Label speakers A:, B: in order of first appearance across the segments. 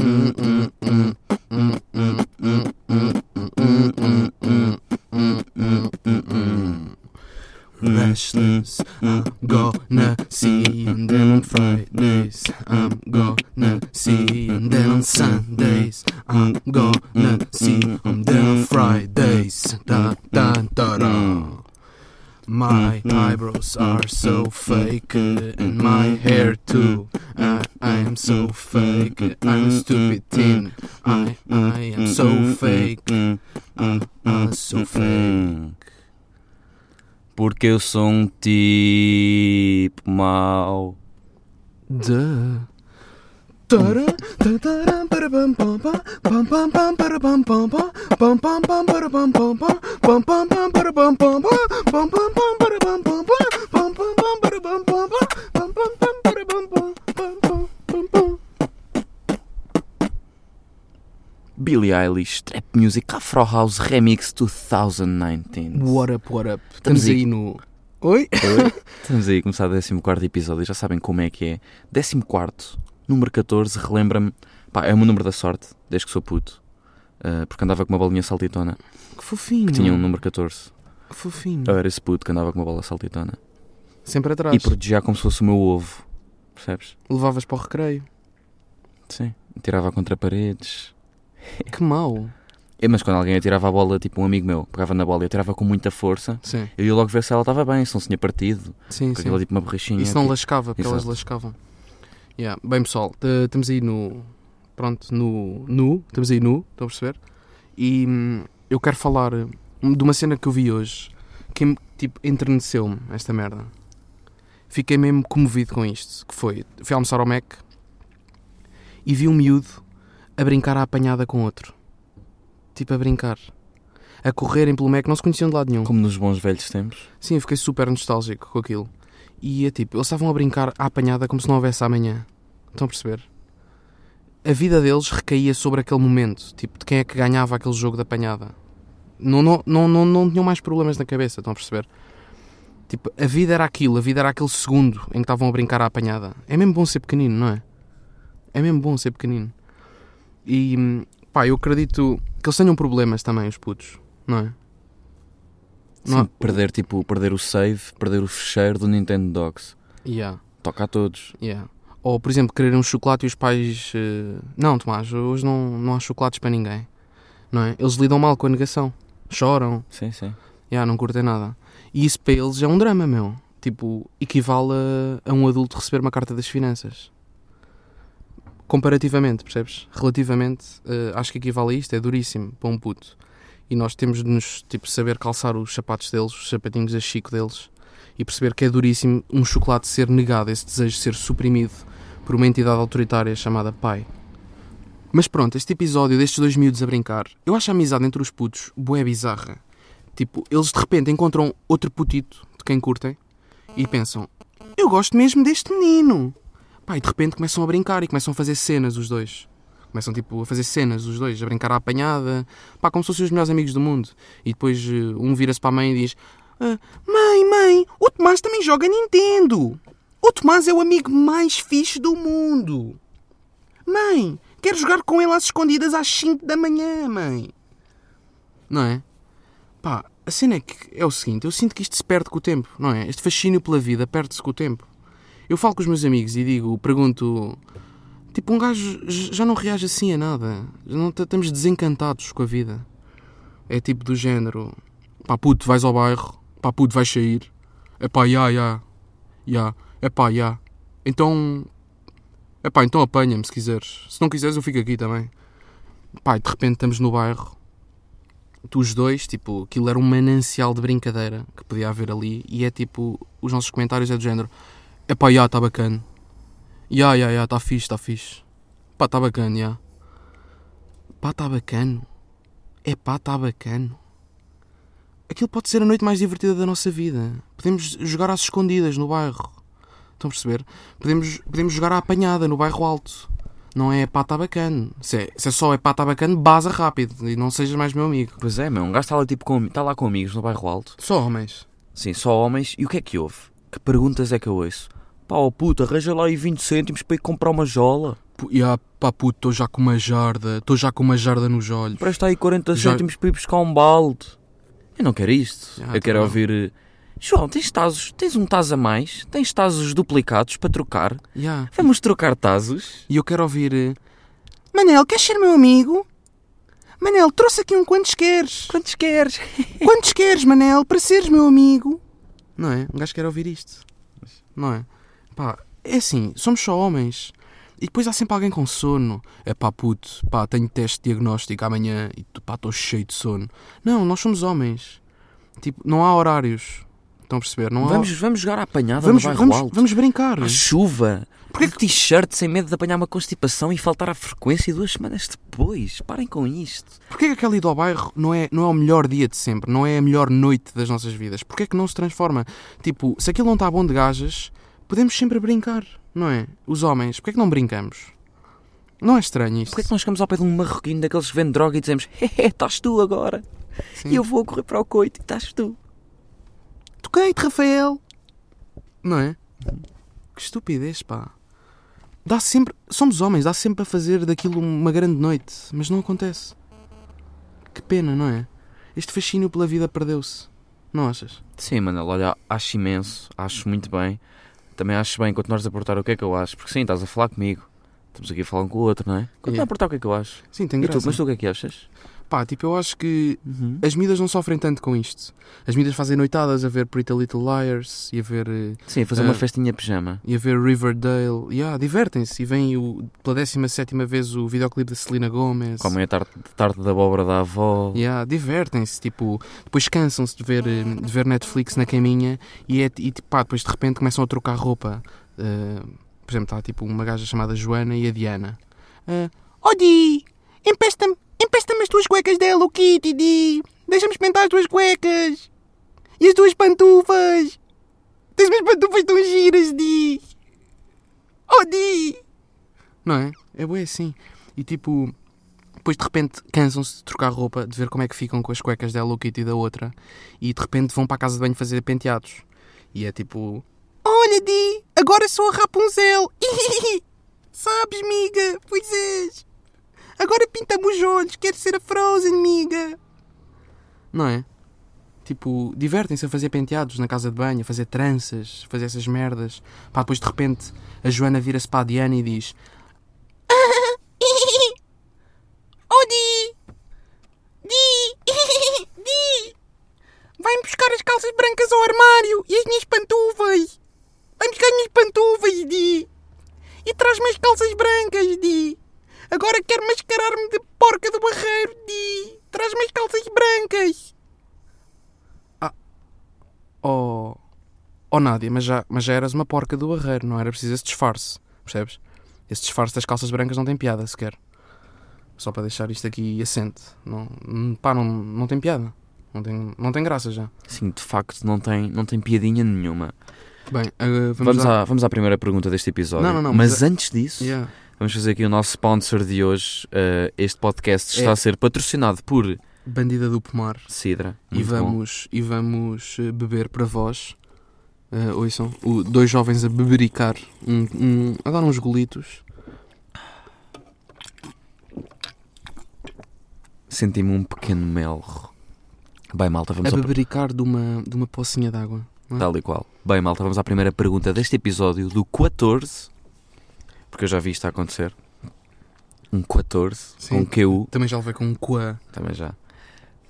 A: mm, mm, mm, mm. My mm, mm, eyebrows mm, are so fake, and my hair too. I, I am so fake, I'm a stupid teen. I, I am so fake, I, I'm so fake.
B: Porque eu sou um tipo mau.
A: Duh.
B: Billie Eilish, Trap Music Afro House Remix 2019.
A: What up, what up?
B: Estamos
A: Estamos aí no. Oi?
B: Oi? Estamos aí a começar o 14 episódio, já sabem como é que é. 14, número 14, relembra-me. Pá, é o meu número da sorte, desde que sou puto. Uh, porque andava com uma bolinha saltitona,
A: Que fofinho.
B: que tinha um número 14.
A: Que fofinho.
B: Eu era esse puto que andava com uma bola saltitona.
A: Sempre atrás.
B: E protegia como se fosse o meu ovo. Percebes?
A: Levavas para o recreio.
B: Sim. Tirava contra paredes.
A: Que mau.
B: É, mas quando alguém atirava a bola, tipo um amigo meu, pegava na bola e eu tirava com muita força,
A: Sim,
B: eu ia logo ver se ela estava bem, se não se tinha partido.
A: sim, sim.
B: aquela tipo uma borrachinha.
A: Isso não
B: tipo,
A: lascava, porque elas
B: Exato.
A: lascavam. Yeah. Bem, pessoal, estamos aí no. Pronto, no. Nu, estamos aí nu, estão a perceber? E hum, eu quero falar hum, de uma cena que eu vi hoje que me, tipo, enterneceu-me, esta merda. Fiquei mesmo comovido com isto. Que foi: fui almoçar ao Mac e vi um miúdo a brincar à apanhada com outro. Tipo, a brincar. A correrem pelo Mac, não se conheciam de lado nenhum.
B: Como nos bons velhos tempos.
A: Sim, eu fiquei super nostálgico com aquilo. E é tipo, eles estavam a brincar à apanhada como se não houvesse amanhã. Estão a perceber? A vida deles recaía sobre aquele momento, tipo, de quem é que ganhava aquele jogo de apanhada. Não, não, não, não, não tinham mais problemas na cabeça, estão a perceber? Tipo, a vida era aquilo, a vida era aquele segundo em que estavam a brincar à apanhada. É mesmo bom ser pequenino, não é? É mesmo bom ser pequenino. E, hum, pá, eu acredito que eles tenham problemas também, os putos, não é?
B: Sim,
A: Não-
B: perder, tipo, perder o save, perder o fecheiro do Nintendo Dogs.
A: Yeah.
B: Toca a todos.
A: Yeah. Ou, por exemplo, quererem um chocolate e os pais. eh, Não, Tomás, hoje não, não há chocolates para ninguém. Não é? Eles lidam mal com a negação. Choram.
B: Sim, sim.
A: Yeah, não curtem nada. E isso para eles é um drama, meu. Tipo, equivale a, a um adulto receber uma carta das finanças. Comparativamente, percebes? Relativamente, eh, acho que equivale a isto. É duríssimo para um puto. E nós temos de nos tipo, saber calçar os sapatos deles, os sapatinhos a chico deles. E perceber que é duríssimo um chocolate ser negado, esse desejo ser suprimido por uma entidade autoritária chamada pai. Mas pronto, este episódio destes dois miúdos a brincar, eu acho a amizade entre os putos bué bizarra. Tipo, eles de repente encontram outro putito de quem curtem e pensam: Eu gosto mesmo deste menino. E de repente começam a brincar e começam a fazer cenas os dois. Começam tipo a fazer cenas os dois, a brincar à apanhada, pá, como se fossem os melhores amigos do mundo. E depois eh, um vira-se para a mãe e diz: "Ah, Mãe, mãe, o Tomás também joga Nintendo. O Tomás é o amigo mais fixe do mundo. Mãe, quero jogar com ele às escondidas às 5 da manhã, mãe. Não é? Pá, a cena é que é o seguinte, eu sinto que isto se perde com o tempo, não é? Este fascínio pela vida perde-se com o tempo. Eu falo com os meus amigos e digo, pergunto, tipo, um gajo já não reage assim a nada. Não estamos desencantados com a vida. É tipo do género, pá puto, vais ao bairro, pá puto, vais sair. É pá, já, já, é pá, já. Então, é pá, então apanha-me se quiseres. Se não quiseres eu fico aqui também. Pá, de repente estamos no bairro tu os dois, tipo, aquilo era um manancial de brincadeira que podia haver ali e é tipo, os nossos comentários é do género epá, já, está bacana já, já, já, está fixe, está fixe pá, está bacana, já pá, está bacana epá, está bacana aquilo pode ser a noite mais divertida da nossa vida podemos jogar às escondidas no bairro estão a perceber? Podemos, podemos jogar à apanhada no bairro alto não é pá, está bacana se é, se é só é pá, está bacana, baza rápido e não sejas mais meu amigo
B: Pois é, meu. Um gajo está lá, tipo, com, está lá com amigos no bairro alto.
A: Só homens.
B: Sim, só homens. E o que é que houve? Que perguntas é que eu ouço? Pá, ó puto, arranja lá aí 20 cêntimos para ir comprar uma jola.
A: Ya, pá, puto, estou já com uma jarda. Estou já com uma jarda nos olhos.
B: Presta aí 40
A: Já-
B: cêntimos para ir buscar um balde. Eu não quero isto.
A: Ah,
B: eu quero
A: tá bom.
B: ouvir. eh, João, tens tazos? Tens um tazo a mais? Tens tazos duplicados para trocar?
A: Ya.
B: Vamos trocar tazos?
A: E eu quero ouvir. eh, Manel, queres ser meu amigo? Manel, trouxe aqui um quantos queres.
B: Quantos queres?
A: Quantos queres, Manel, para seres meu amigo? Não é? Um gajo quer ouvir isto. Não é? Pá, é assim, somos só homens. E depois há sempre alguém com sono. É pá, puto, pá, tenho teste diagnóstico amanhã e pá, estou cheio de sono. Não, nós somos homens. Tipo, não há horários. Estão a perceber? Não há...
B: Vamos, vamos jogar à apanhada
A: vamos,
B: no bairro
A: vamos,
B: alto.
A: vamos brincar.
B: À chuva.
A: Porquê
B: de t-shirt sem medo de apanhar uma constipação e faltar à frequência duas semanas depois. Parem com isto.
A: Porquê que aquela ida ao bairro não é, não é o melhor dia de sempre? Não é a melhor noite das nossas vidas? Porquê que não se transforma? Tipo, se aquilo não está bom de gajas, podemos sempre brincar, não é? Os homens, porquê que não brincamos? Não é estranho isto?
B: Porquê é que nós chegamos ao pé de um marroquino daqueles que vende droga e dizemos Hehe, estás tu agora.
A: Sim.
B: E eu vou correr para o coito e estás tu.
A: Toquei-te, Rafael! Não é? Que estupidez, pá. Dá sempre... Somos homens, dá sempre a fazer daquilo uma grande noite, mas não acontece. Que pena, não é? Este fascínio pela vida perdeu-se. Não achas?
B: Sim, Manel, olha, acho imenso, acho muito bem. Também acho bem continuares a portar o que é que eu acho. Porque sim, estás a falar comigo. Estamos aqui a falar um com o outro, não é? Continua
A: Yeah.
B: a portar o que é que eu acho.
A: Sim, tem graça.
B: tu, mas tu o que é que achas?
A: Pá, tipo, eu acho que
B: Uhum.
A: as miúdas não sofrem tanto com isto. As miúdas fazem noitadas a ver Pretty Little Liars e a ver, eh,
B: Sim, fazer
A: Ah.
B: uma festinha pijama.
A: e a ver Riverdale. E ah, divertem-se. E vem o, pela 17 vez o videoclipe da Selena Gomez.
B: Comem a tarte, tarte da abóbora da avó.
A: E ah, divertem-se. Tipo, depois cansam-se de ver, eh, de ver Netflix na caminha e, é, e pá, depois de repente começam a trocar roupa. Eh, por exemplo, está tipo uma gaja chamada Joana e a Diana. Uh, oh Di, as tuas cuecas da Hello Kitty, Di. Deixa-me experimentar as tuas cuecas. E as tuas pantufas. Tens umas pantufas tão giras, Di. Oh Di. Não é? É bem assim. E tipo, depois de repente cansam-se de trocar roupa, de ver como é que ficam com as cuecas da Hello Kitty e da outra. E de repente vão para a casa de banho fazer penteados. E é tipo... Olha, Di, agora sou a Rapunzel. Sabes, miga? Pois és. Agora pinta-me os olhos. Quero ser a Frozen, miga. Não é? Tipo, divertem-se a fazer penteados na casa de banho, a fazer tranças, fazer essas merdas. Pá, depois de repente a Joana vira-se para a Diana e diz: Oh, Di! Di! Di! Vai-me buscar as calças brancas ao armário e as minhas pantufas! Vai buscar as minhas pantufas, Di! E traz-me as calças brancas, Di! Agora quero mascarar-me de porca do barreiro, Di! Traz-me as calças brancas! Ah. Oh. Oh, Nádia, mas já, mas já eras uma porca do barreiro, não era preciso esse disfarce, percebes? Esse disfarce das calças brancas não tem piada sequer. Só para deixar isto aqui assente. Não, hum, pá, não, não tem piada. Não tem, não tem graça já.
B: Sim, de facto, não tem, não tem piadinha nenhuma.
A: Bem, uh, vamos,
B: Vamos,
A: lá.
B: à, vamos à primeira pergunta deste episódio.
A: Não, não, não,
B: mas
A: mas
B: antes disso,
A: Yeah.
B: vamos fazer aqui o nosso sponsor de hoje. Uh, este podcast está
A: É.
B: a ser patrocinado por
A: Bandida do Pomar.
B: Sidra.
A: E
B: bom.
A: vamos, e vamos eh, beber para vós. Uh, ouçam, o, dois jovens a bebericar, um, um- a dar uns golitos.
B: Senti-me um pequeno melro. Bem, malta, vamos
A: a
B: ao...
A: bebericar de uma, de uma pocinha d'água. é?
B: Tal e qual. Bem, malta, vamos à primeira pergunta deste episódio, do 14. Porque eu já vi isto a acontecer. Um 14,
A: Sim.
B: com QU,
A: Também já levei com um coa.
B: também já.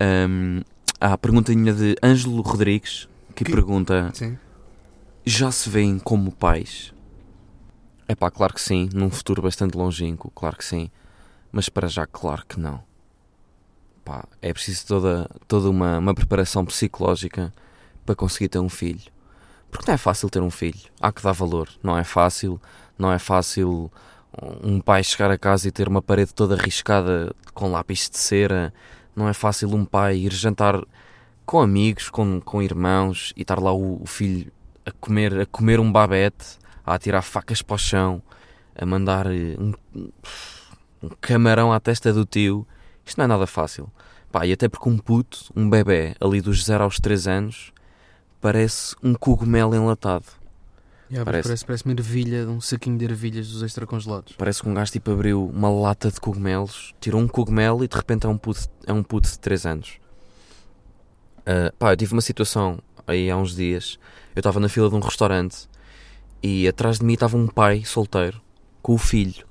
B: Um, há a perguntinha de Ângelo Rodrigues, que,
A: Que-
B: pergunta...
A: Sim.
B: Já se veem como pais? É pá, claro que sim, num futuro bastante longínquo, claro que sim. Mas para já, claro que não. Pá, é preciso toda, toda uma, uma preparação psicológica para conseguir ter um filho. Porque não é fácil ter um filho. Há que dar valor. Não é fácil. Não é fácil um pai chegar a casa e ter uma parede toda riscada com lápis de cera. Não é fácil um pai ir jantar com amigos, com, com irmãos e estar lá o, o filho a comer, a comer um babete, a atirar facas para o chão, a mandar eh, um, um camarão à testa do tio. Isto não é nada fácil. Pá, e até porque um puto, um bebê, ali dos 0 aos 3 anos, parece um cogumelo enlatado.
A: Yeah,
B: Parece.
A: parece. parece uma ervilha, um saquinho de ervilhas dos extra congelados.
B: Parece que um gajo tipo abriu uma lata de cogumelos, tirou um cogumelo e de repente é um puto, é um puto de 3 anos. Ah, pá, eu tive uma situação aí há uns dias. Eu estava na fila de um restaurante e atrás de mim estava um pai solteiro com o filho.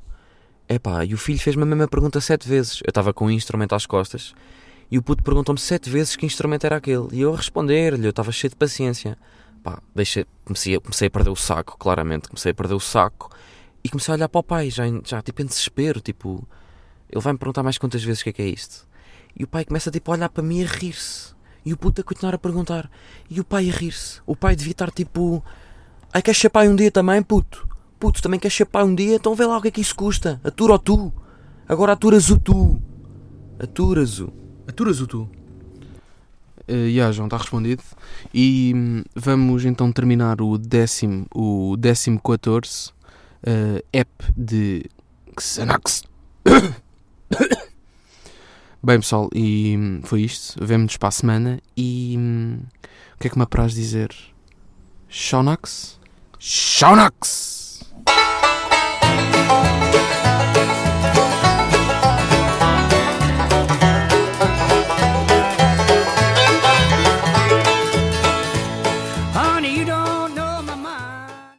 B: Epá, e o filho fez-me a mesma pergunta sete vezes. Eu estava com um instrumento às costas e o puto perguntou-me sete vezes que instrumento era aquele. E eu a responder-lhe, eu estava cheio de paciência. Pá, deixei, comecei, comecei a perder o saco, claramente. Comecei a perder o saco e comecei a olhar para o pai, já, já tipo em desespero. Tipo, ele vai-me perguntar mais quantas vezes o que é que é isto. E o pai começa tipo a olhar para mim e a rir-se. E o puto a continuar a perguntar. E o pai a rir-se. O pai devia estar tipo. Ai, queres chapar um dia também, puto? Puto, também queres chapar um dia? Então vê lá o que é que isso custa. Atura o tu. Agora aturas o tu. Aturas o.
A: Aturas o tu. Uh, já, João, está respondido. E hum, vamos então terminar o décimo, o décimo 14 uh, app de Xanax. Bem, pessoal, e hum, foi isto. Vemo-nos para a semana. E hum, o que é que me apraz dizer? Shonax? Shonax!